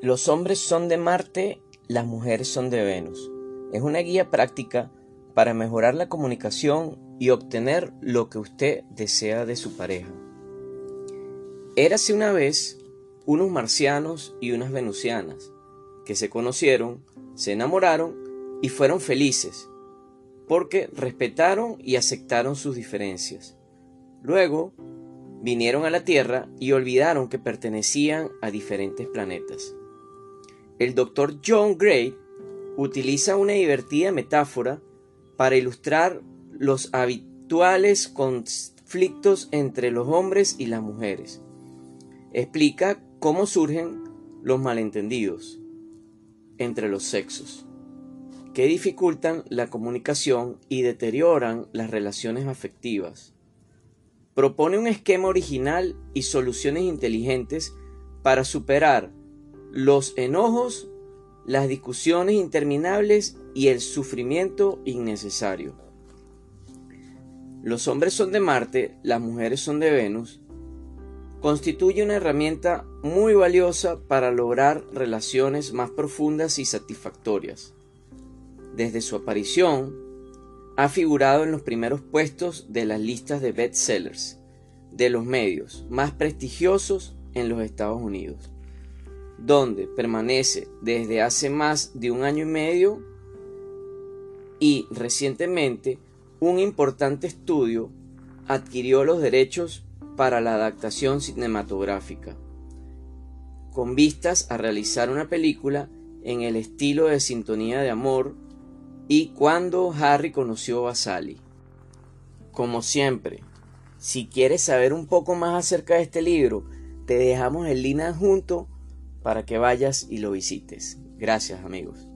Los hombres son de Marte, las mujeres son de Venus. Es una guía práctica para mejorar la comunicación y obtener lo que usted desea de su pareja. Érase una vez unos marcianos y unas venusianas que se conocieron, se enamoraron y fueron felices porque respetaron y aceptaron sus diferencias. Luego vinieron a la Tierra y olvidaron que pertenecían a diferentes planetas. El doctor John Gray utiliza una divertida metáfora para ilustrar los habituales conflictos entre los hombres y las mujeres. Explica cómo surgen los malentendidos entre los sexos, que dificultan la comunicación y deterioran las relaciones afectivas. Propone un esquema original y soluciones inteligentes para superar los enojos, las discusiones interminables y el sufrimiento innecesario. Los hombres son de Marte, las mujeres son de Venus, constituye una herramienta muy valiosa para lograr relaciones más profundas y satisfactorias. Desde su aparición, ha figurado en los primeros puestos de las listas de bestsellers de los medios más prestigiosos en los Estados Unidos donde permanece desde hace más de un año y medio y recientemente un importante estudio adquirió los derechos para la adaptación cinematográfica, con vistas a realizar una película en el estilo de Sintonía de Amor y cuando Harry conoció a Sally. Como siempre, si quieres saber un poco más acerca de este libro, te dejamos el link adjunto para que vayas y lo visites. Gracias amigos.